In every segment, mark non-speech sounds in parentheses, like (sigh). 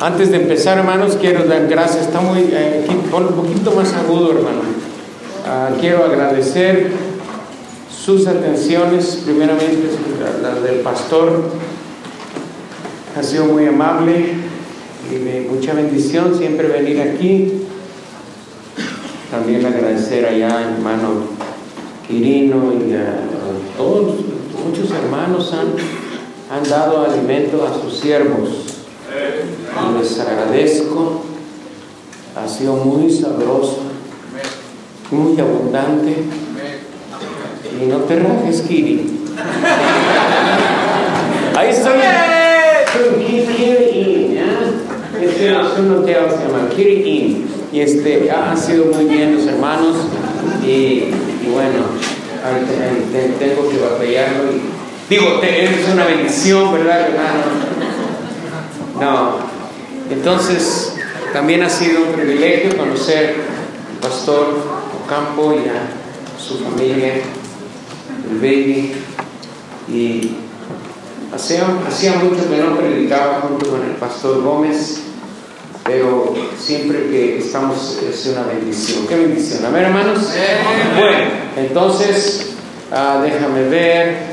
Antes de empezar, hermanos, quiero dar gracias. Está muy, eh, un poquito más agudo, hermano. Ah, quiero agradecer sus atenciones, primeramente las del pastor. Ha sido muy amable y de mucha bendición siempre venir aquí. También agradecer allá, hermano Quirino y a, todos, muchos hermanos han, han dado alimento a sus siervos. Y les agradezco. Ha sido muy sabroso, muy abundante. Y no te rajes, Kiri. Ahí estoy. Kiri Este es un hotel, se llama Kiri Y este, ha sido muy bien los hermanos. Y, bueno, tengo que batallarlo. digo, es una bendición, ¿verdad, hermano? No. Entonces, también ha sido un privilegio conocer al pastor Ocampo y a su familia, el baby. Y hacía, hacía mucho que no predicaba junto con el pastor Gómez, pero siempre que estamos es una bendición. ¿Qué bendición? A ver, hermanos. Bueno, entonces, ah, déjame ver.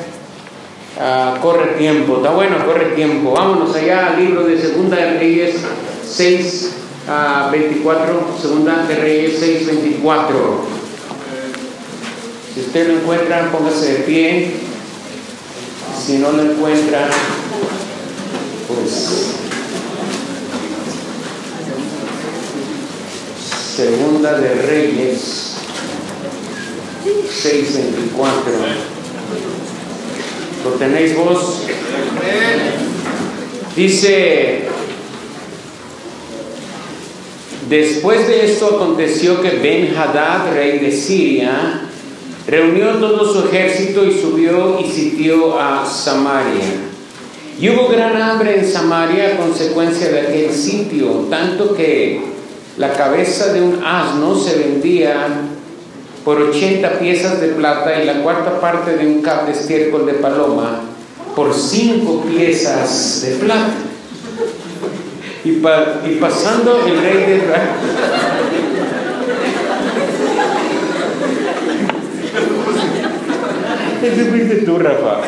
Ah, corre tiempo, está bueno, corre tiempo. Vámonos allá al libro de Segunda de Reyes 6, 24. Segunda de Reyes 6, 24. Si usted lo encuentra, póngase de pie. Si no lo encuentra, pues. Segunda de Reyes 6, 24. ¿Lo tenéis vos? Dice, después de esto aconteció que Ben Hadad, rey de Siria, reunió todo su ejército y subió y sitió a Samaria. Y hubo gran hambre en Samaria a consecuencia de aquel sitio, tanto que la cabeza de un asno se vendía por 80 piezas de plata y la cuarta parte de un cap de estiércol de paloma por 5 piezas de plata. Y, y, pasando el rey de Israel. Ese fuiste tú, Rafa.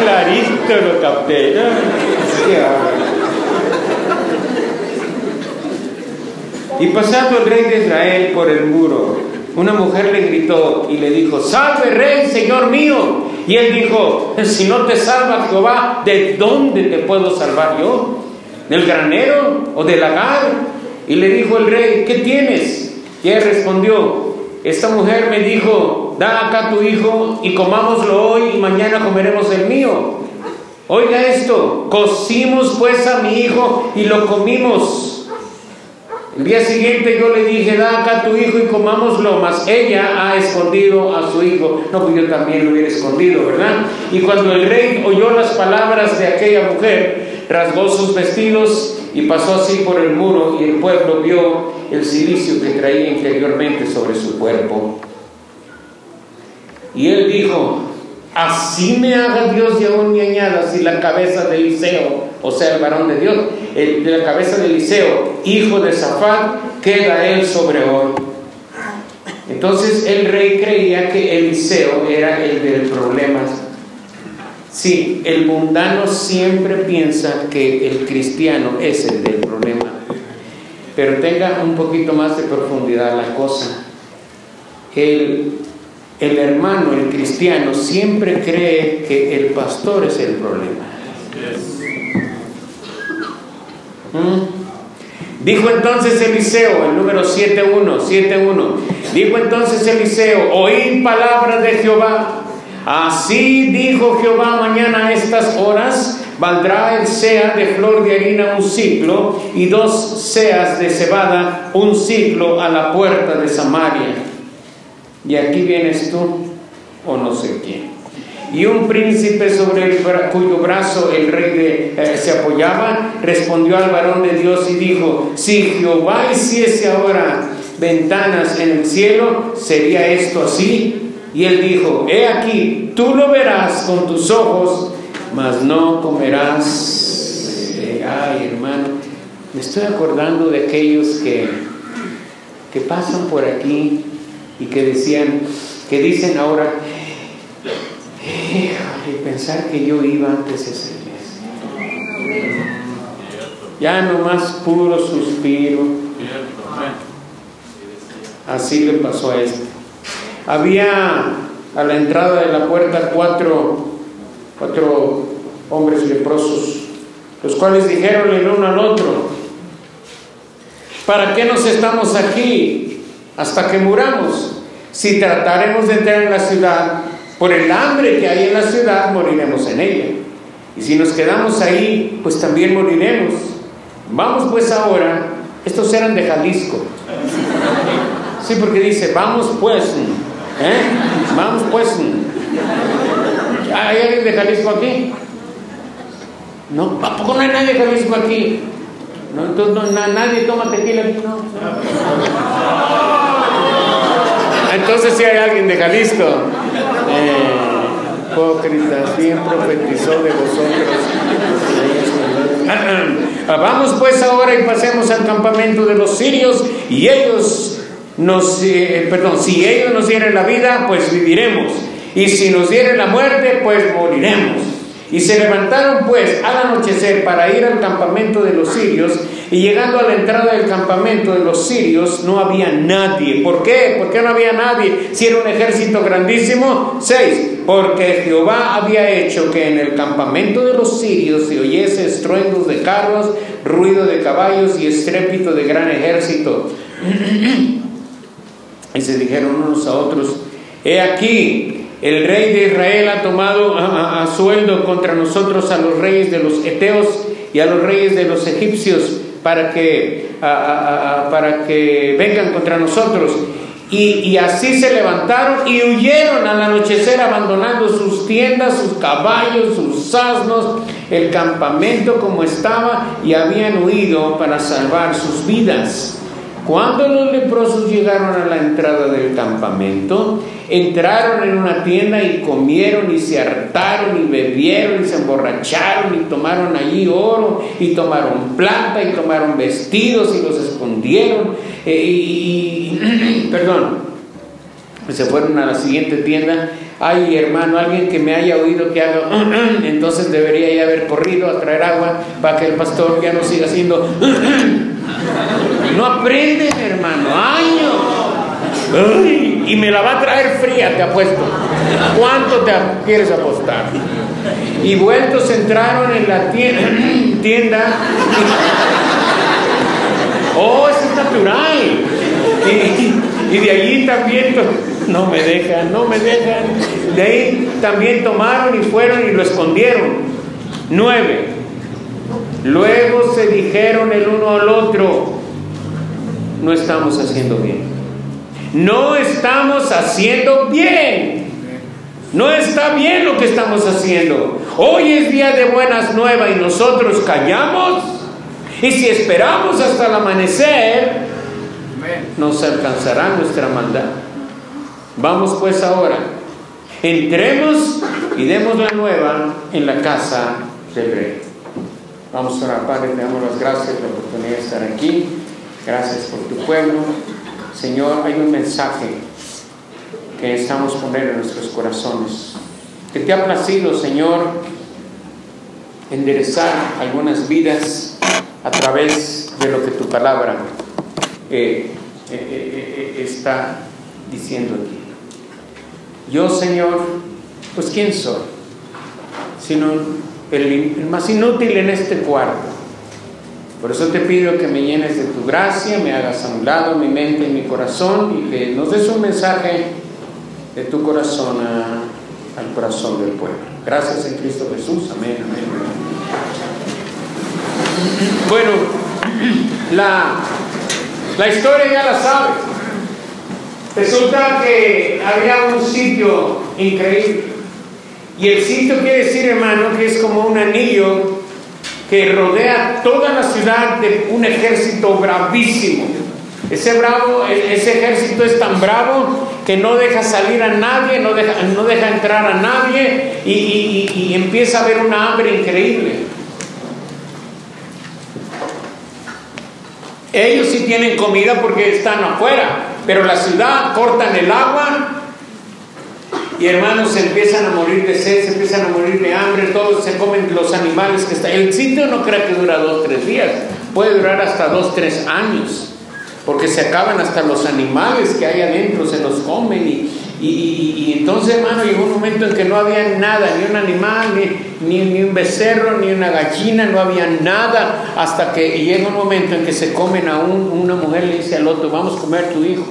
Clarito lo capté. Y pasando el rey de Israel por el muro, una mujer le gritó y le dijo, salve rey, señor mío. Y él dijo, si no te salva Jehová, ¿de dónde te puedo salvar yo? ¿Del granero o del lagar? Y le dijo el rey, ¿qué tienes? Y él respondió, esta mujer me dijo, da acá tu hijo y comámoslo hoy y mañana comeremos el mío. Oiga esto, cocimos pues a mi hijo y lo comimos. El día siguiente yo le dije, da acá tu hijo y comámoslo, mas ella ha escondido a su hijo. No, pues yo también lo hubiera escondido, ¿verdad? Y cuando el rey oyó las palabras de aquella mujer, rasgó sus vestidos y pasó así por el muro y el pueblo vio el silicio que traía interiormente sobre su cuerpo. Y él dijo, así me haga Dios y aún me añada si la cabeza de Eliseo, o sea, el varón de Dios, de la cabeza de Eliseo, hijo de Zafat, queda él sobre hoy. Entonces el rey creía que Eliseo era el del problema. Sí, el mundano siempre piensa que el cristiano es el del problema, pero tenga un poquito más de profundidad la cosa. El, el hermano, el cristiano, siempre cree que el pastor es el problema. ¿Mm? Dijo entonces Eliseo, el número 7.1, 7.1, dijo entonces Eliseo, oíd palabras de Jehová. Así dijo Jehová, mañana a estas horas valdrá el sea de flor de harina un ciclo y dos seas de cebada un ciclo a la puerta de Samaria. Y aquí vienes tú, o no sé quién y un príncipe sobre el, cuyo brazo el rey eh, se apoyaba, respondió al varón de Dios y dijo, si Jehová hiciese ahora ventanas en el cielo, ¿sería esto así? Y él dijo, he aquí, tú lo verás con tus ojos, mas no comerás. Ay, hermano, me estoy acordando de aquellos que, que pasan por aquí y que decían, que dicen ahora, y pensar que yo iba antes a esa iglesia. Ya nomás puro suspiro. Así le pasó a este. Había a la entrada de la puerta cuatro, cuatro hombres leprosos, los cuales dijeron el uno al otro, ¿para qué nos estamos aquí hasta que muramos? Si trataremos de entrar en la ciudad, por el hambre que hay en la ciudad, moriremos en ella. Y si nos quedamos ahí, pues también moriremos. Vamos pues ahora, estos eran de Jalisco. Sí, porque dice, vamos pues, ¿eh? Vamos pues. ¿Hay alguien de Jalisco aquí? No, ¿a poco no hay nadie de Jalisco aquí? No, entonces no, nadie toma tequila aquí, no. Entonces sí hay alguien de Jalisco. Eh, bien profetizó de vosotros. Vamos pues ahora y pasemos al campamento de los sirios y ellos nos, eh, perdón, si ellos nos dieren la vida, pues viviremos. Y si nos dieren la muerte, pues moriremos. Y se levantaron pues al anochecer para ir al campamento de los sirios, y llegando a la entrada del campamento de los sirios no había nadie. ¿Por qué? ¿Por qué no había nadie? Si era un ejército grandísimo. Seis, porque Jehová había hecho que en el campamento de los sirios se oyese estruendos de carros, ruido de caballos y estrépito de gran ejército. (clears throat) y se dijeron unos a otros, he aquí, el rey de Israel ha tomado a, sueldo contra nosotros a los reyes de los Eteos y a los reyes de los egipcios para que, para que vengan contra nosotros. Y, y, así se levantaron y huyeron al anochecer abandonando sus tiendas, sus caballos, sus asnos, el campamento como estaba y habían huido para salvar sus vidas. Cuando los leprosos llegaron a la entrada del campamento, entraron en una tienda y comieron y se hartaron y bebieron y se emborracharon y tomaron allí oro y tomaron plata y tomaron vestidos y los escondieron eh, y, (clears throat) perdón, se fueron a la siguiente tienda. Ay, hermano, alguien que me haya oído que haga, (clears throat) entonces debería ya haber corrido a traer agua para que el pastor ya no siga haciendo. (clears throat) No aprende, hermano, años. y me la va a traer fría, te apuesto. ¿Cuánto te quieres apostar? Y vueltos entraron en la (clears throat) tienda. oh, eso es natural. (laughs) Y, de allí también, no me dejan, no me dejan. De ahí también tomaron y fueron y lo escondieron. Nueve. Luego se dijeron el uno al otro, no estamos haciendo bien. No estamos haciendo bien. No está bien lo que estamos haciendo. Hoy es día de buenas nuevas y nosotros callamos. Y si esperamos hasta el amanecer, nos alcanzará nuestra maldad. Vamos pues ahora. Entremos y demos la nueva en la casa del rey. Vamos a Padre, te damos las gracias por la oportunidad de estar aquí. Gracias por tu pueblo. Señor, hay un mensaje que necesitamos poner en nuestros corazones. Que te ha placido, Señor, enderezar algunas vidas a través de lo que tu palabra eh, eh, eh, está diciendo aquí. Yo, Señor, pues ¿quién soy? Sino el, más inútil en este cuarto. Por eso te pido que me llenes de tu gracia, me hagas a un lado mi mente y mi corazón y que nos des un mensaje de tu corazón al corazón del pueblo. Gracias en Cristo Jesús. Amén, amén. Bueno, la, la historia ya la sabes. Resulta que había un sitio increíble y el sitio quiere decir, hermano, que es como un anillo que rodea toda la ciudad de un ejército bravísimo. Ese bravo, e, ese ejército es tan bravo que no deja salir a nadie, no deja, entrar a nadie y, y empieza a haber una hambre increíble. Ellos sí tienen comida porque están afuera, pero la ciudad cortan el agua y hermanos se empiezan a morir de sed, se empiezan a morir de hambre, todos se comen los animales que están. El sitio no creo que dura dos, tres días, puede durar hasta dos, tres años porque se acaban hasta los animales que hay adentro, se los comen y, y, entonces hermano llegó un momento en que no había nada, ni un animal, ni, ni, un becerro, ni una gallina, no había nada, hasta que llega un momento en que se comen a un, una mujer le dice al otro, vamos a comer tu hijo.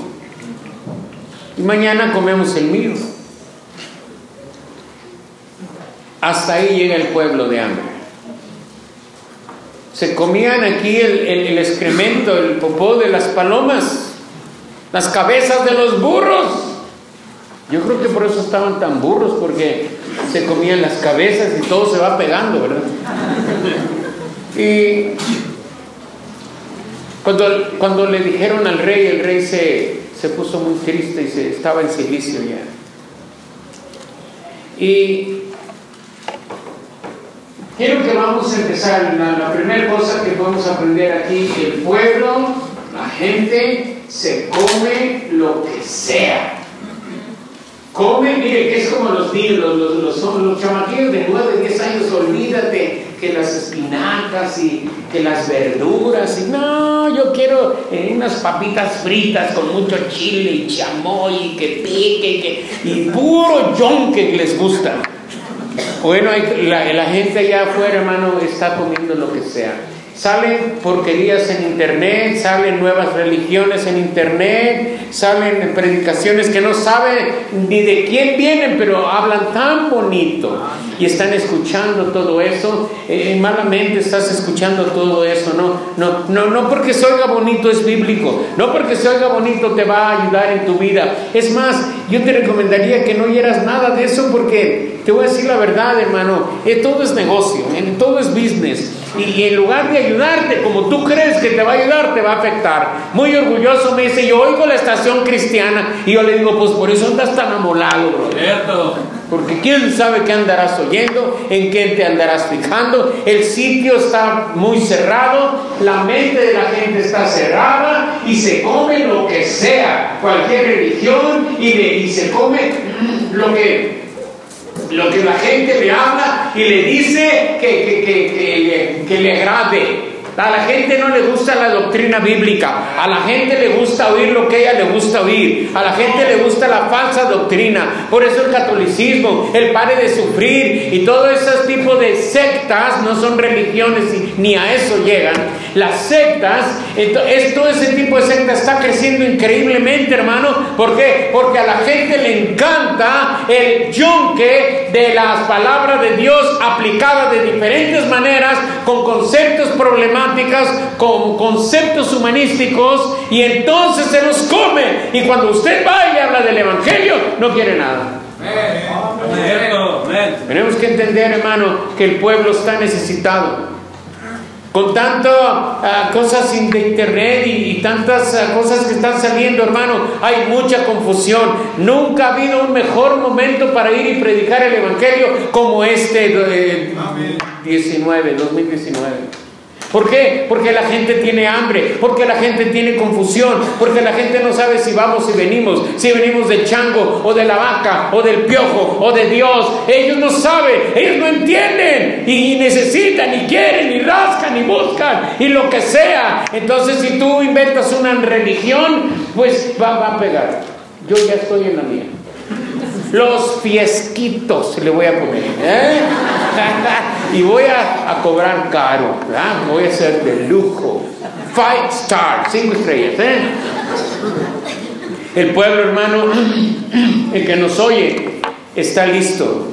Y mañana comemos el mío. Hasta ahí llega el pueblo de hambre. Se comían aquí el, excremento, el popó de las palomas, las cabezas de los burros. Yo creo que por eso estaban tan burros, porque se comían las cabezas y todo se va pegando, ¿verdad? Y cuando, cuando le dijeron al rey, el rey se, se puso muy triste y se, estaba en silicio ya. Y Quiero que vamos a empezar. La, la primera cosa que podemos aprender aquí, el pueblo, la gente, se come lo que sea. Come, mire, que es como los niños, los, los, los, los chamaquillos de 9, 10 años, olvídate que las espinacas y que las verduras, y no, yo quiero eh, unas papitas fritas con mucho chile y chamoy y que pique y, que, y puro que les gusta. Bueno, la gente allá afuera, hermano, está comiendo lo que sea. Salen porquerías en internet, salen nuevas religiones en internet, salen predicaciones que no saben ni de quién vienen, pero hablan tan bonito y están escuchando todo eso. Eh, malamente estás escuchando todo eso, no, no, no, no porque se oiga bonito es bíblico, no porque se oiga bonito te va a ayudar en tu vida. Es más, yo te recomendaría que no oyeras nada de eso porque te voy a decir la verdad, hermano, eh, todo es negocio, todo es business. Y, en lugar de ayudarte como tú crees que te va a ayudar, te va a afectar. Muy orgulloso me dice, yo oigo la estación cristiana y yo le digo, pues por eso andas tan amolado, bro. Porque quién sabe qué andarás oyendo, en qué te andarás fijando. El sitio está muy cerrado, la mente de la gente está cerrada y se come lo que sea, cualquier religión y, y se come lo que lo que la gente le habla y le dice que, que, que, le agrade. A la gente no le gusta la doctrina bíblica, a la gente le gusta oír lo que ella le gusta oír, a la gente le gusta la falsa doctrina. Por eso el catolicismo, el pare de sufrir y todo ese tipo de sectas no son religiones ni a eso llegan. Las sectas, es, todo ese tipo de sectas está creciendo increíblemente, hermano. ¿Por qué? Porque a la gente le encanta el yunque de las palabras de Dios aplicadas de diferentes maneras, con conceptos problemáticos con conceptos humanísticos y entonces se los come. Y cuando usted va y habla del Evangelio, no quiere nada. Tenemos que entender, hermano, que el pueblo está necesitado. Con tantas ah, cosas de internet y, tantas ah, cosas que están saliendo, hermano, hay mucha confusión. Nunca ha habido un mejor momento para ir y predicar el Evangelio como este de 19, 2019. ¿Por qué? Porque la gente tiene hambre, porque la gente tiene confusión, porque la gente no sabe si vamos y venimos, si venimos del chango o de la vaca o del piojo o de Dios. Ellos no saben, ellos no entienden y necesitan y quieren y rascan y buscan y lo que sea. Entonces si tú inventas una religión, pues va, a pegar. Yo ya estoy en la mía. Los fiesquitos le voy a poner. ¿eh? (laughs) y voy a, cobrar caro, voy a ser de lujo. Five star, cinco estrellas. ¿eh? El pueblo hermano, (clears throat) el que nos oye, está listo.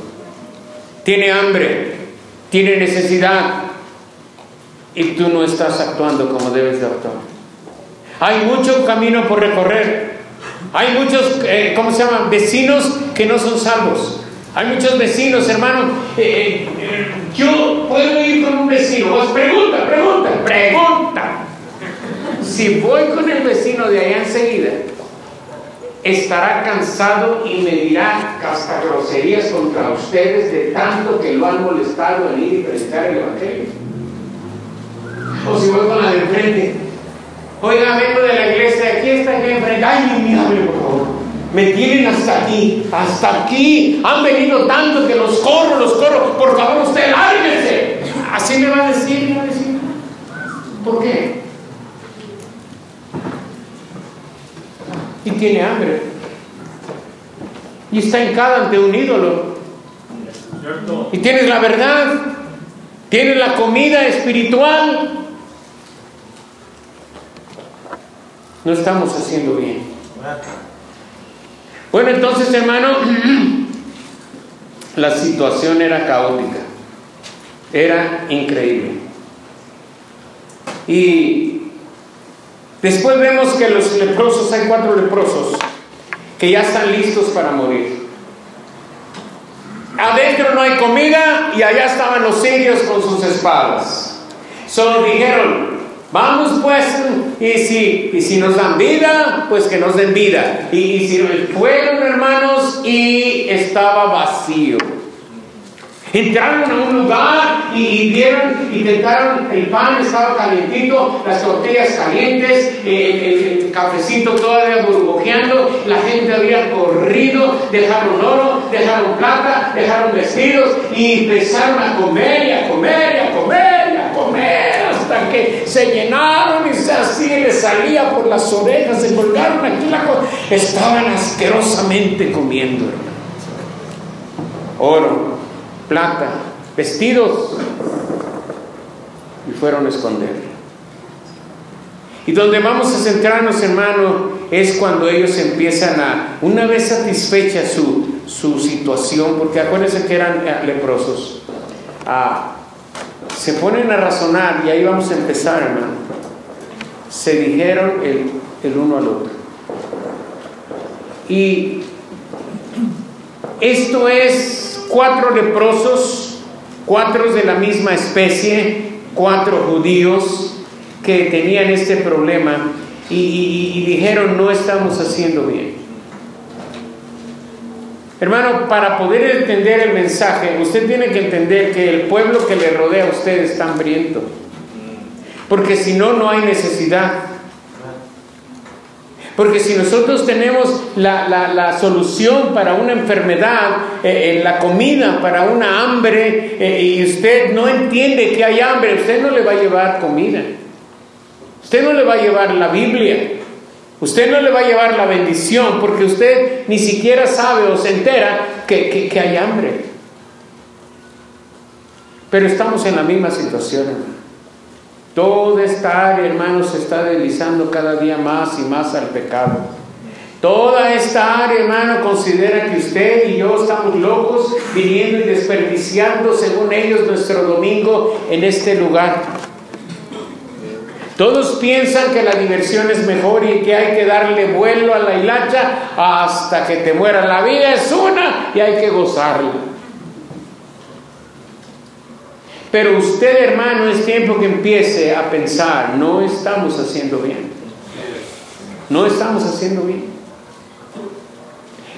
Tiene hambre, tiene necesidad. Y tú no estás actuando como debes de actuar. Hay mucho camino por recorrer. Hay muchos, eh, ¿cómo se llaman? Vecinos que no son salvos. Hay muchos vecinos, hermano. Eh, eh, yo puedo ir con un vecino. Pues pregunta, pregunta, pregunta. si voy con el vecino de allá enseguida, estará cansado y me dirá hasta groserías contra ustedes de tanto que lo han molestado en ir y predicar el Evangelio. O si voy con la de enfrente, oiga, vengo de la iglesia, aquí está aquí enfrente, ay, mi hable por favor. Me tienen hasta aquí, hasta aquí. Han venido tanto que los corro, los corro. Por favor, usted lárguese. Así me va a decir, me va a decir. ¿Por qué? Y tiene hambre. Y está hincada ante un ídolo. Y tienes la verdad. Tienes la comida espiritual. No estamos haciendo bien. Bueno, entonces, hermano, (clears throat) la situación era caótica. Era increíble. Y después vemos que los leprosos, hay cuatro leprosos que ya están listos para morir. Adentro no hay comida y allá estaban los sirios con sus espadas. Solo dijeron, Vamos pues, y si, y si nos dan vida, pues que nos den vida. Y, y si fueron hermanos y estaba vacío. Entraron a un lugar y, vieron, intentaron, el pan estaba calientito, las tortillas calientes, el, el, cafecito todavía burbujeando, la gente había corrido, dejaron oro, dejaron plata, dejaron vestidos y empezaron a comer y a comer y a comer y a comer que se llenaron y se así les salía por las orejas, se colgaron aquí la cosa. Estaban asquerosamente comiendo, Oro, plata, vestidos. Y fueron a esconder. Y donde vamos a centrarnos, hermano, es cuando ellos empiezan a, una vez satisfecha su, su situación, porque acuérdense que eran eh, leprosos, a se ponen a razonar y ahí vamos a empezar, hermano. Se dijeron el, uno al otro. Y esto es cuatro leprosos, cuatro de la misma especie, cuatro judíos que tenían este problema y dijeron no estamos haciendo bien. Hermano, para poder entender el mensaje, usted tiene que entender que el pueblo que le rodea a usted está hambriento. Porque si no, no hay necesidad. Porque si nosotros tenemos la, solución para una enfermedad, eh, en la comida para una hambre, eh, y usted no entiende que hay hambre, usted no le va a llevar comida. Usted no le va a llevar la Biblia. Usted no le va a llevar la bendición porque usted ni siquiera sabe o se entera que, hay hambre. Pero estamos en la misma situación, hermano. Toda esta área, hermano, se está deslizando cada día más y más al pecado. Toda esta área, hermano, considera que usted y yo estamos locos viniendo y desperdiciando, según ellos, nuestro domingo en este lugar. Todos piensan que la diversión es mejor y que hay que darle vuelo a la hilacha hasta que te muera. La vida es una y hay que gozarla. Pero usted, hermano, es tiempo que empiece a pensar, no estamos haciendo bien. No estamos haciendo bien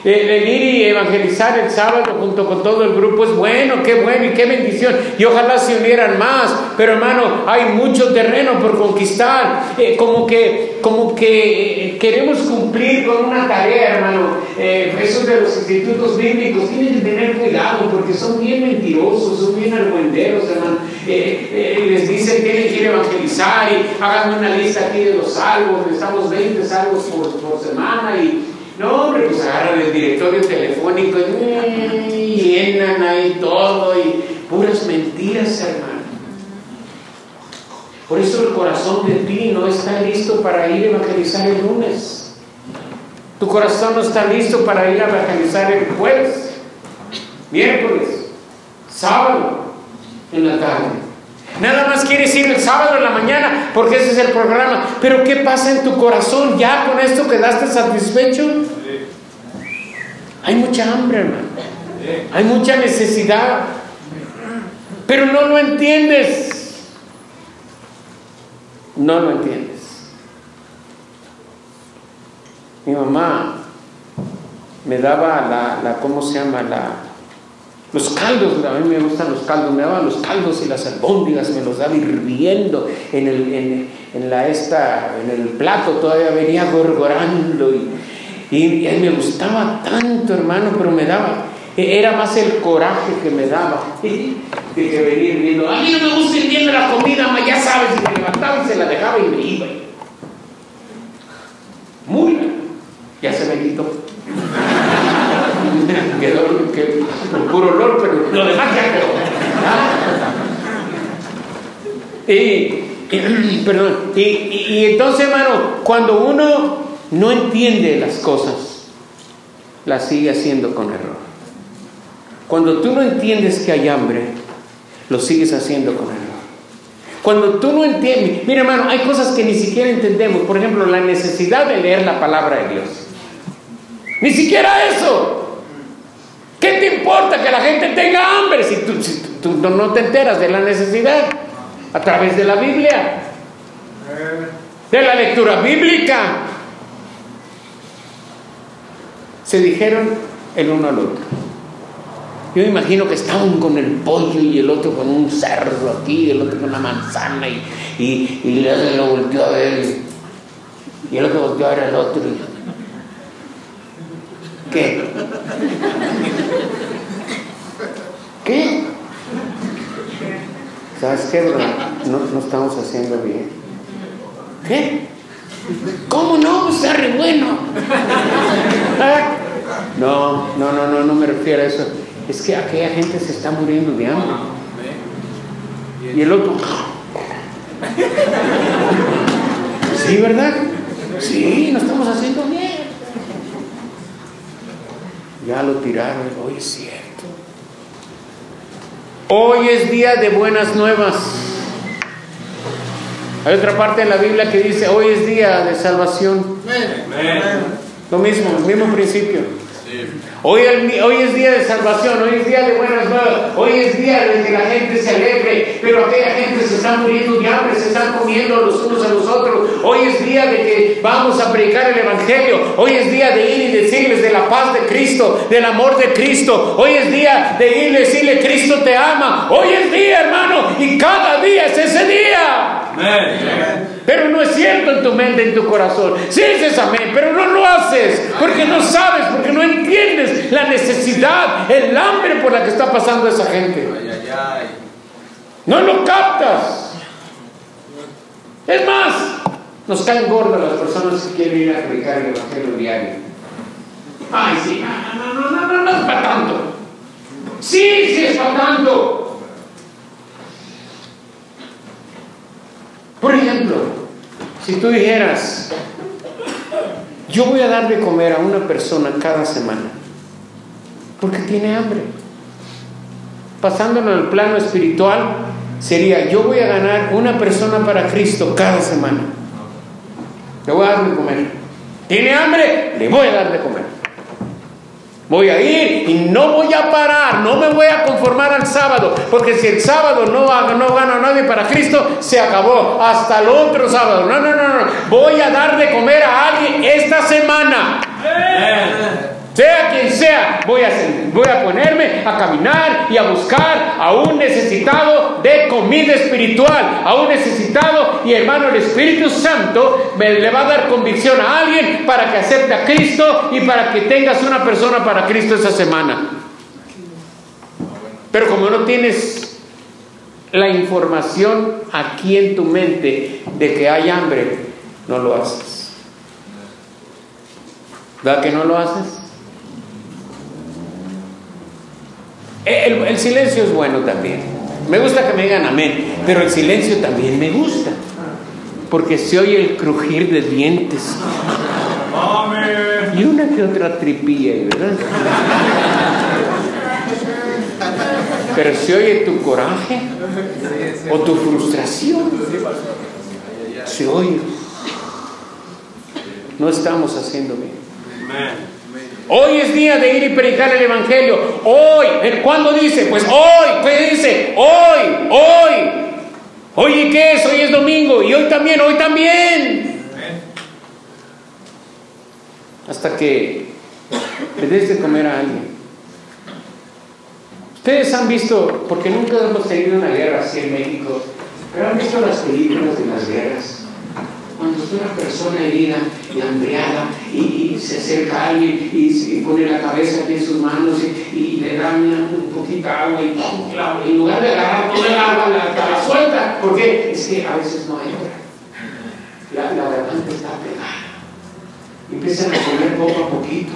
el ir y evangelizar el sábado junto con todo el grupo es bueno, qué bueno y qué bendición. Y ojalá se unieran más. Pero hermano, hay mucho terreno por conquistar. Eh, como que, como que eh, queremos cumplir con una tarea, hermano. Eh, esos de los institutos bíblicos tienen que tener cuidado porque son bien mentirosos, son bien argüenderos, hermano. les dicen que tienen que evangelizar y hagan una lista aquí de los salvos. Necesitamos 20 salvos por, por semana y no, hombre, pues agarran el directorio telefónico y llenan ahí todo y puras mentiras, hermano. Por eso el corazón de ti no está listo para ir a evangelizar el lunes. Tu corazón no está listo para ir a evangelizar el jueves, miércoles, sábado, en la tarde. Nada más quieres ir el sábado en la mañana porque ese es el programa. Pero ¿qué pasa en tu corazón? ¿Ya con esto quedaste satisfecho? Hay mucha hambre, hermano. Hay mucha necesidad. Pero no lo entiendes. No lo entiendes. Mi mamá me daba la, la ¿cómo se llama? La, los caldos, a mí me gustan los caldos, me daba los caldos y las albóndigas, me los daba hirviendo en el, en, en la esta, en el plato, todavía venía gorgorando y, y, y, me gustaba tanto, hermano, pero me daba, era más el coraje que me daba de (laughs) que venir viendo, a mí me gusta ir viendo la comida, ma, ya sabes, y me levantaba y se la dejaba y me iba. Muy bien, ya se me quitó. (laughs) quedó que, el puro olor, pero lo demás ya quedó. Y, (clears throat) perdón, y, y, y entonces, hermano, cuando uno no entiende las cosas, las sigue haciendo con error. Cuando tú no entiendes que hay hambre, lo sigues haciendo con error. Cuando tú no entiendes, mira hermano, hay cosas que ni siquiera entendemos. Por ejemplo, la necesidad de leer la palabra de Dios. Ni siquiera eso. ¿Qué te importa que la gente tenga hambre si tú, no te enteras de la necesidad? A través de la Biblia, de la lectura bíblica. Se dijeron el uno al otro. Yo me imagino que estaban con el pollo y el otro con un cerdo aquí, el otro con una manzana y, y, y lo volteó a ver y el otro volteó a ver al otro. Y, ¿Qué? ¿Qué? ¿Sabes qué, verdad? No, no estamos haciendo bien. ¿Qué? ¿Cómo no? Está re bueno. No, no, no, no, no me refiero a eso. Es que aquella gente se está muriendo de hambre. Y el otro. (laughs) Sí, ¿verdad? Sí, no estamos haciendo bien. Ya lo tiraron, hoy es cierto. Hoy es día de buenas nuevas. Hay otra parte en la Biblia que dice, hoy es día de salvación. Lo mismo, el mismo principio. Hoy, es día de salvación, hoy es día de buenas nuevas, hoy es día de que la gente se alegre, pero aquella gente se está muriendo de hambre, se están comiendo los unos a los otros. Hoy es día de que vamos a predicar el Evangelio, hoy es día de ir y decirles de la paz de Cristo, del amor de Cristo, hoy es día de ir y decirle Cristo te ama, hoy es día hermano y cada día es ese día. Pero no es cierto en tu mente, en tu corazón. Sí dices amén, pero no lo haces porque no sabes, porque no entiendes la necesidad, el hambre por la que está pasando esa gente. No lo captas. Es más, nos caen gordas las personas que quieren ir a predicar el Evangelio diario. Ay, sí, no, no, no, no, no es para tanto. Sí, sí es para tanto. Por ejemplo, si tú dijeras, yo voy a dar de comer a una persona cada semana, porque tiene hambre. Pasándolo al plano espiritual, sería, yo voy a ganar una persona para Cristo cada semana. Le voy a dar de comer. ¿Tiene hambre? Le voy a dar de comer. Voy a ir y no voy a parar, no me voy a conformar al sábado, porque si el sábado no, no gano a nadie para Cristo, se acabó. Hasta el otro sábado. No, no, no, no. Voy a dar de comer a alguien esta semana. Sea quien sea, voy a, voy a ponerme a caminar y a buscar a un necesitado de comida espiritual, a un necesitado y hermano el Espíritu Santo me, le va a dar convicción a alguien para que acepte a Cristo y para que tengas una persona para Cristo esa semana. Pero como no tienes la información aquí en tu mente de que hay hambre, no lo haces. ¿Verdad que no lo haces? El, el, silencio es bueno también. Me gusta que me digan amén, pero el silencio también me gusta. Porque se oye el crujir de dientes. Y una que otra tripilla, ¿verdad? Pero se oye tu coraje o tu frustración. Se oye. No estamos haciendo bien. Hoy es día de ir y predicar el Evangelio. Hoy. ¿Cuándo dice? Pues hoy. ¿Qué dice? Hoy. Hoy. Hoy qué es? Hoy es domingo. Y hoy también. Hoy también. hasta que le des de comer a alguien. Ustedes han visto, porque nunca hemos tenido una guerra así en México, pero han visto las películas de las guerras. Cuando está una persona herida y hambriada y, se acerca a alguien y, pone la cabeza en sus manos y, le da un poquito de agua y en lugar de agarrar toda el agua la, la suelta, porque es que a veces no entra. La, la garganta está pegada. Empiezan a comer poco a poquito.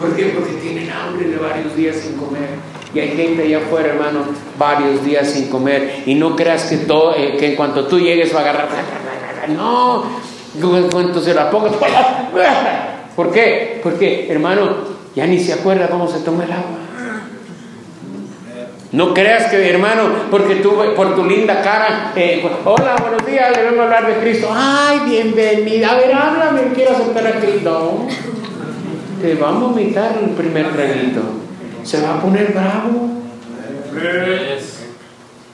¿Por qué? Porque tienen hambre de varios días sin comer. Y hay gente allá afuera, hermano, varios días sin comer. Y no creas que, todo, eh, que en cuanto tú llegues va a agarrar. No, en cuanto se la pongas. (laughs) ¿Por qué? Porque, hermano, ya ni se acuerda cómo se toma el agua. No creas que, hermano, porque tú, por tu linda cara, eh, hola, buenos días, a hablar de Cristo. Ay, bienvenida. A ver, háblame, quiero aceptar a Cristo. Te va a vomitar el primer traguito se va a poner bravo.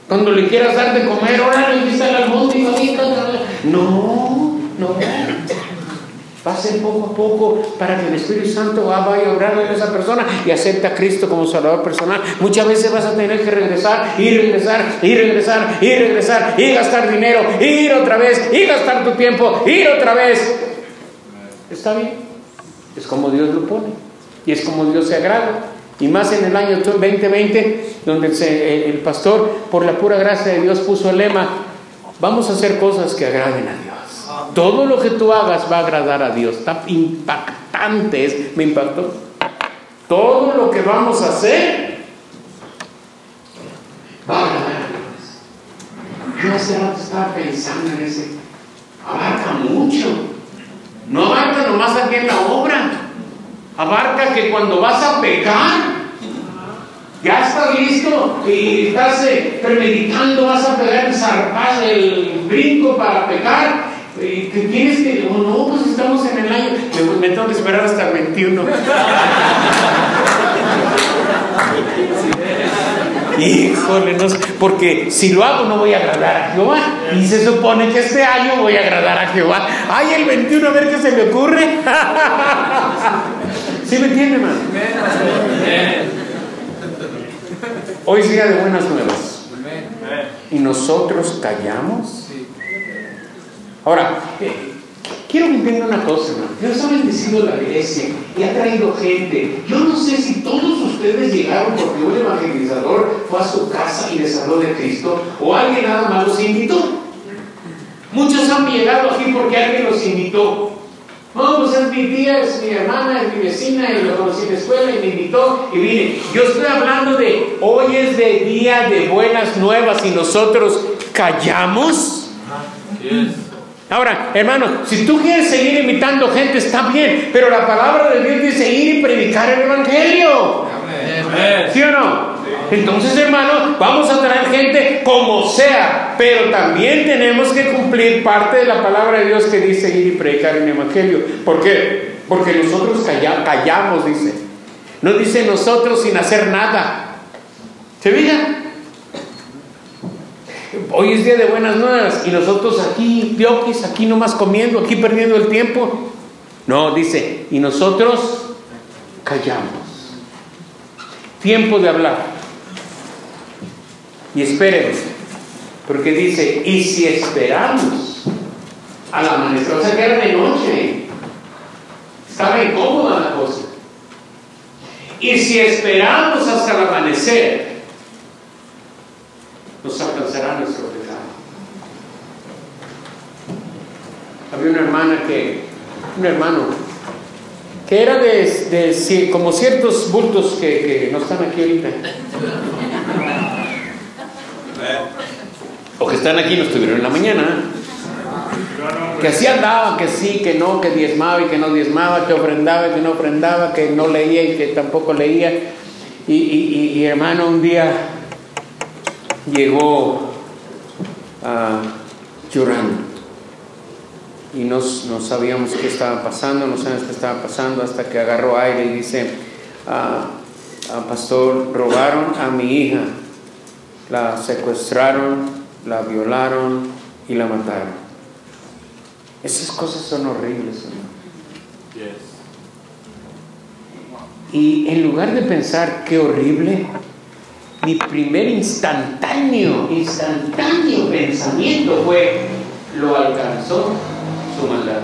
Cuando le quieras dar de comer, ahora le dice al mundo No, no. Va a ser poco a poco para que el Espíritu Santo vaya obrando en esa persona y acepte a Cristo como Salvador personal. Muchas veces vas a tener que regresar y regresar y regresar y regresar y gastar dinero, ir otra vez y gastar tu tiempo, ir otra vez. Está bien. Es como Dios lo pone y es como Dios se agrada. Y más en el año 2020, donde el pastor, por la pura gracia de Dios, puso el lema, vamos a hacer cosas que agraden a Dios. Todo lo que tú hagas va a agradar a Dios. Está impactante, me impactó. Todo lo que vamos a hacer va a agradar a Dios. Yo hace rato estaba pensando en ese, abarca mucho. Abarca nomás aquí en la obra Abarca que cuando vas a pecar, ya estás listo y estás eh, premeditando, vas a pegar el zarpazo, el brinco para pecar. Y que tienes que, oh, no, pues estamos en el año, me, tengo que esperar hasta el 21. (laughs) Híjole, no, porque si lo hago no voy a agradar a Jehová. Y se supone que este año voy a agradar a Jehová. Ay, el 21, a ver qué se me ocurre. (laughs) ¿Sí me entiende, hermano? Hoy es día de buenas nuevas. ¿Y nosotros callamos? Ahora, eh, quiero que una cosa, hermano. Dios ha bendecido la iglesia y ha traído gente. Yo no sé si todos ustedes llegaron porque un evangelizador fue a su casa y les habló de Cristo o alguien nada más los invitó. Muchos han llegado aquí porque alguien los invitó. No, pues es mi tía, es mi hermana, es mi vecina, y lo conocí en la escuela y me invitó y vine. Yo estoy hablando de hoy es de día de buenas nuevas y nosotros callamos. Ahora, hermano, si tú quieres seguir invitando gente, está bien, pero la palabra de Dios dice ir y predicar el Evangelio. ¿Sí o no? Entonces, hermano, vamos a traer gente como sea, pero también tenemos que cumplir parte de la palabra de Dios que dice ir y predicar el Evangelio. ¿Por qué? Porque nosotros callamos, dice. No dice nosotros sin hacer nada. ¿Se veía? Hoy es día de buenas nuevas y nosotros aquí, pioquis, aquí nomás comiendo, aquí perdiendo el tiempo. No, dice, y nosotros callamos. Tiempo de hablar. Y espérense, porque dice, y si esperamos al amanecer, o sea que era de noche, estaba incómoda la cosa. Y si esperamos hasta el amanecer, nos alcanzará nuestro pecado. Había una hermana que, un hermano, que era de, como ciertos bultos que, no están aquí ahorita. O que están aquí no estuvieron en la mañana. Que así andaba, que sí, que no, que diezmaba y que no diezmaba, que ofrendaba y que no ofrendaba, que no leía y que tampoco leía. Y, hermano, un día llegó a llorando y no, sabíamos qué estaba pasando, no sabíamos qué estaba pasando hasta que agarró aire y dice, ah, ah, pastor, robaron a mi hija. La secuestraron, la violaron y la mataron. Esas cosas son horribles, Y en lugar de pensar qué horrible, mi primer instantáneo, instantáneo pensamiento fue, lo alcanzó su maldad.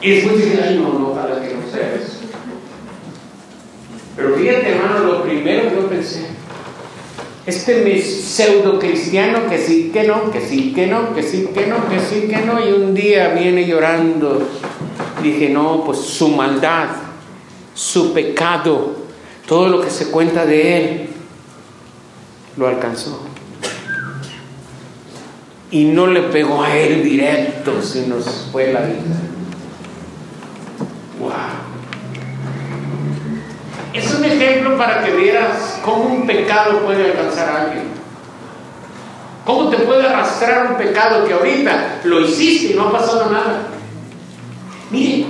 Y después dije, ay no, no, ojalá que no sea eso. Pero fíjate hermano, lo primero que yo pensé, este pseudo cristiano que sí, que no, que sí, que no, que sí, que no, que sí, que no, y un día viene llorando. Dije, no, pues su maldad, su pecado, todo lo que se cuenta de él, lo alcanzó. Y no le pegó a él directo, sino fue la vida. ¡Wow! Es un ejemplo para que vieras cómo un pecado puede alcanzar a alguien. ¿Cómo te puede arrastrar un pecado que ahorita lo hiciste y no ha pasado nada? Mire,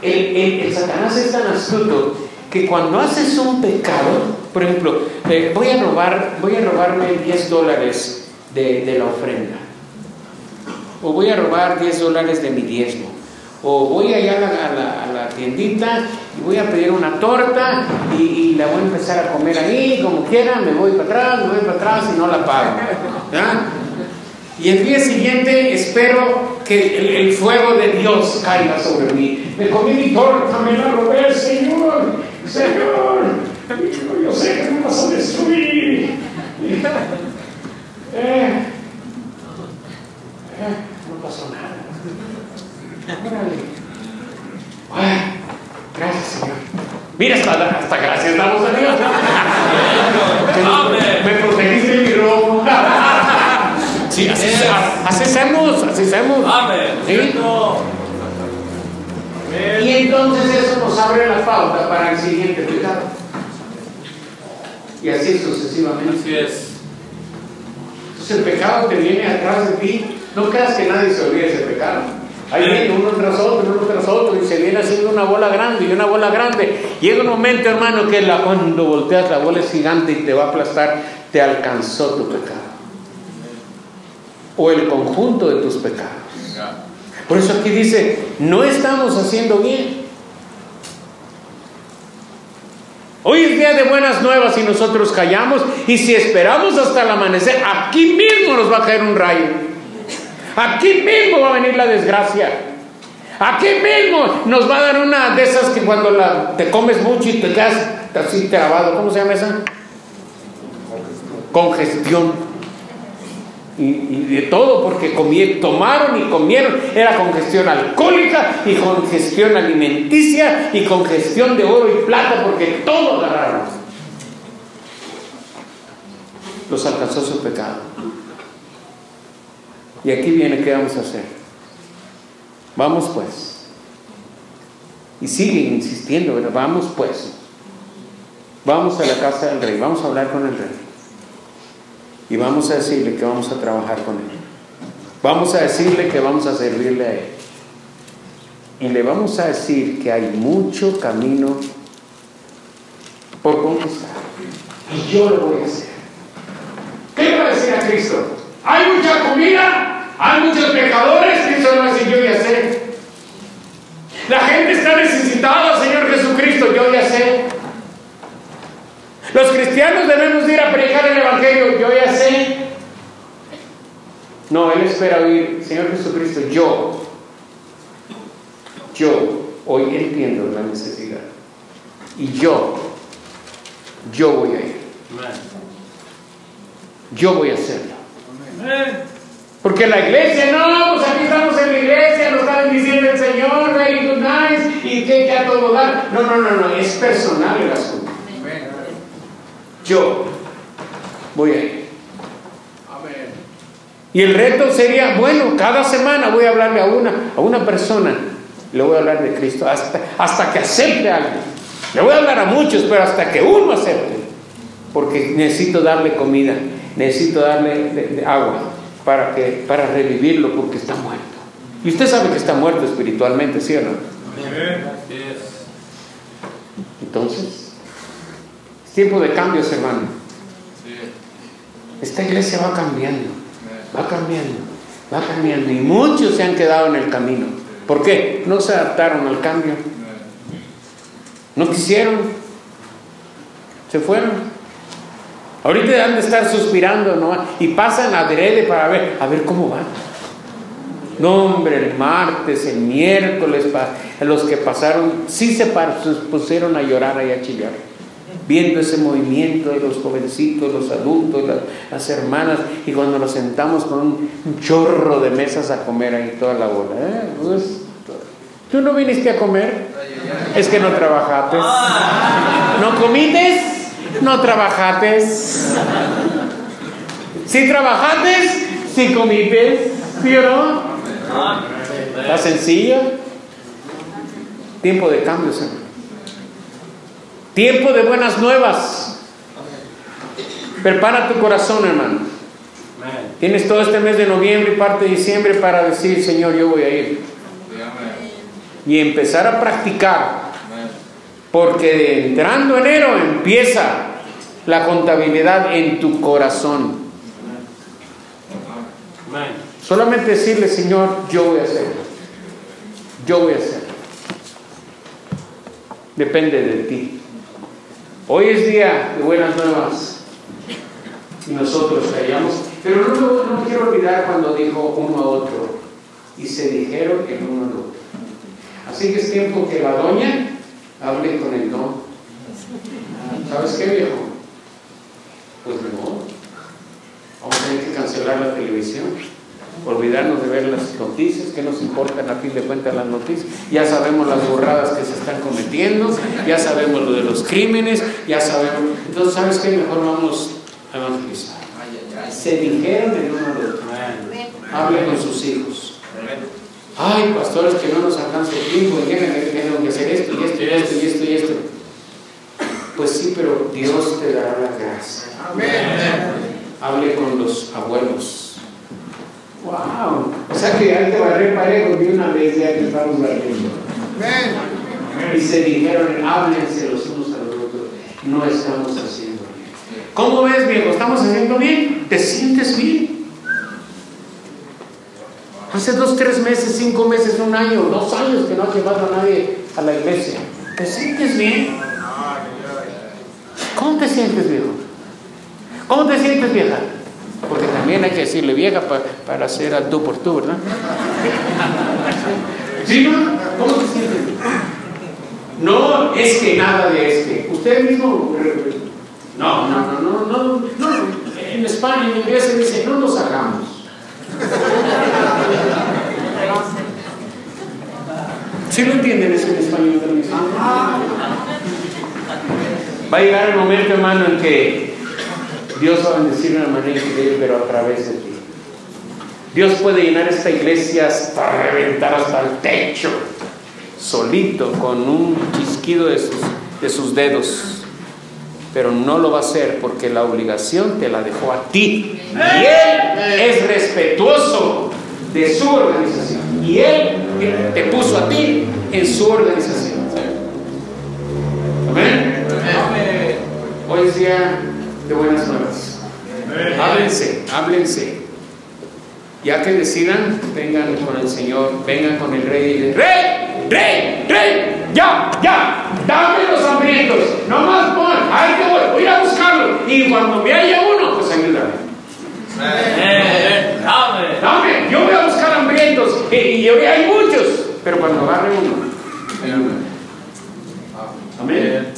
el, Satanás es tan astuto que cuando haces un pecado, por ejemplo, eh, voy, a robar, voy a robarme 10 dólares de, la ofrenda, o voy a robar 10 dólares de mi diezmo o voy allá a la, a la, tiendita y voy a pedir una torta y, la voy a empezar a comer ahí, como quiera, me voy para atrás, me voy para atrás y no la pago. Y el día siguiente espero que el, fuego de Dios caiga sobre mí. Me comí mi torta, me la robé, Señor, Señor, yo sé que me vas a destruir. Eh, eh, no pasó nada gracias, Señor. Mira, hasta, hasta gracias damos a Dios. Me protegiste mi robo. Sí, así, así hacemos, así hacemos. Amén. Y entonces eso nos abre la pauta para el siguiente pecado. Y así sucesivamente. Así es. Entonces el pecado te viene atrás de ti. No creas que nadie se olvide ese pecado. Ahí viene uno tras otro, uno tras otro, y se viene haciendo una bola grande y una bola grande. Llega un momento, hermano, que la, cuando volteas la bola es gigante y te va a aplastar, te alcanzó tu pecado. O el conjunto de tus pecados. Por eso aquí dice, no estamos haciendo bien. Hoy es día de buenas nuevas y nosotros callamos y si esperamos hasta el amanecer, aquí mismo nos va a caer un rayo. Aquí mismo va a venir la desgracia. Aquí mismo nos va a dar una de esas que cuando la, te comes mucho y te quedas así trabado. ¿Cómo se llama esa? Congestión. Y, de todo, porque tomaron y comieron. Era congestión alcohólica y congestión alimenticia y congestión de oro y plata, porque todo agarraron. Los alcanzó su pecado. Y aquí viene, ¿qué vamos a hacer? Vamos pues. Y sigue insistiendo, ¿verdad? Vamos pues. Vamos a la casa del rey, vamos a hablar con el rey. Y vamos a decirle que vamos a trabajar con él. Vamos a decirle que vamos a servirle a él. Y le vamos a decir que hay mucho camino por conquistar. Y yo lo voy a hacer. ¿Qué le va a decir a Cristo? Hay mucha comida, hay muchos pecadores, eso no es yo ya sé. La gente está necesitada, Señor Jesucristo, yo ya sé. Los cristianos debemos ir a predicar el Evangelio, yo ya sé. No, Él espera oír, Señor Jesucristo, yo, yo hoy entiendo la necesidad. Y yo, yo voy a ir. Yo voy a hacerlo. Porque la iglesia, no, pues aquí estamos en la iglesia, nos está diciendo el Señor, very good y que, que a todo dar. No, no, no, no, es personal el asunto. Yo voy a ir. Y el reto sería, bueno, cada semana voy a hablarle a una, a una persona, le voy a hablar de Cristo, hasta, hasta que acepte a alguien. Le voy a hablar a muchos, pero hasta que uno acepte. Porque necesito darle comida, necesito darle agua para, que, para revivirlo porque está muerto. Y usted sabe que está muerto espiritualmente, ¿sí o no? Entonces, es tiempo de cambios, hermano. Esta iglesia va cambiando, va cambiando, va cambiando. Y muchos se han quedado en el camino. ¿Por qué? No se adaptaron al cambio. No quisieron. Se fueron. Ahorita han de estar suspirando, ¿no? Y pasan adrede para ver, a ver cómo van. No, hombre, el martes, el miércoles, los que pasaron, sí se pusieron a llorar y a chillar, viendo ese movimiento de los jovencitos, los adultos, las, hermanas, y cuando nos sentamos con un, chorro de mesas a comer ahí toda la bola. ¿eh? Pues, ¿Tú no viniste a comer? Es que no trabajaste. ¿No comites? No trabajaste. Si trabajaste, si comites, ¿sí o no? Está sencillo. Tiempo de cambios, Tiempo de buenas nuevas. Prepara tu corazón, hermano. Tienes todo este mes de noviembre y parte de diciembre para decir, Señor, yo voy a ir. Y empezar a practicar. Porque entrando enero empieza la contabilidad en tu corazón. Solamente decirle, Señor, yo voy a hacer. Yo voy a hacer. Depende de ti. Hoy es día de buenas nuevas. Y nosotros callamos. Pero no, no, quiero olvidar cuando dijo uno a otro. Y se dijeron el uno al otro. Así que es tiempo que la doña hable con el don. ¿Sabes qué, viejo? Pues no. Vamos a tener que cancelar la televisión olvidarnos de ver las noticias, que nos importan a fin de cuentas las noticias. Ya sabemos las borradas que se están cometiendo, ya sabemos lo de los crímenes, ya sabemos. Entonces, ¿sabes qué? Mejor vamos a evangelizar. Se dijeron de uno al otro. Hable con sus hijos. Ay, pastores, que no nos alcanza el tiempo, y que hacer esto y esto y esto y esto y esto. Pues sí, pero Dios te dará la gracia. Hable con los abuelos ¡Wow! O sea que ahí te barré parejo de una vez ya que estamos barriendo. Y se dijeron, háblense los unos a los otros. No estamos haciendo bien. ¿Cómo ves, viejo? ¿Estamos haciendo bien? ¿Te sientes bien? Hace dos, tres meses, cinco meses, un año, dos años que no has llevado a nadie a la iglesia. ¿Te sientes bien? ¿Cómo te sientes, viejo? ¿Cómo te sientes, vieja? Porque también hay que decirle vieja para hacer a tú por tú, ¿verdad? ¿Sí, no? ¿Cómo se siente? No es que nada de este. Usted mismo. No, no, no, no, no. no. En España, en inglés se dice, no nos hagamos. ¿Sí lo entienden eso en español? Va a llegar el momento, hermano, en que Dios va a bendecir de una manera increíble, pero a través de ti. Dios puede llenar esta iglesia hasta reventar hasta el techo, solito, con un chisquido de sus, de sus dedos. Pero no lo va a hacer porque la obligación te la dejó a ti. Y Él es respetuoso de su organización. Y Él te puso a ti en su organización. Amén. Hoy es día de buenas nuevas. Háblense, háblense. Ya que decidan, vengan con el Señor, vengan con el Rey y digan, Rey, Rey, Rey, ya, ya, dame los hambrientos, no más pon, ahí te voy, voy a buscarlo. Y cuando me haya uno, pues ayúdame. Dame, dame, yo voy a buscar hambrientos y, y, hay muchos, pero cuando agarre uno, el Amén.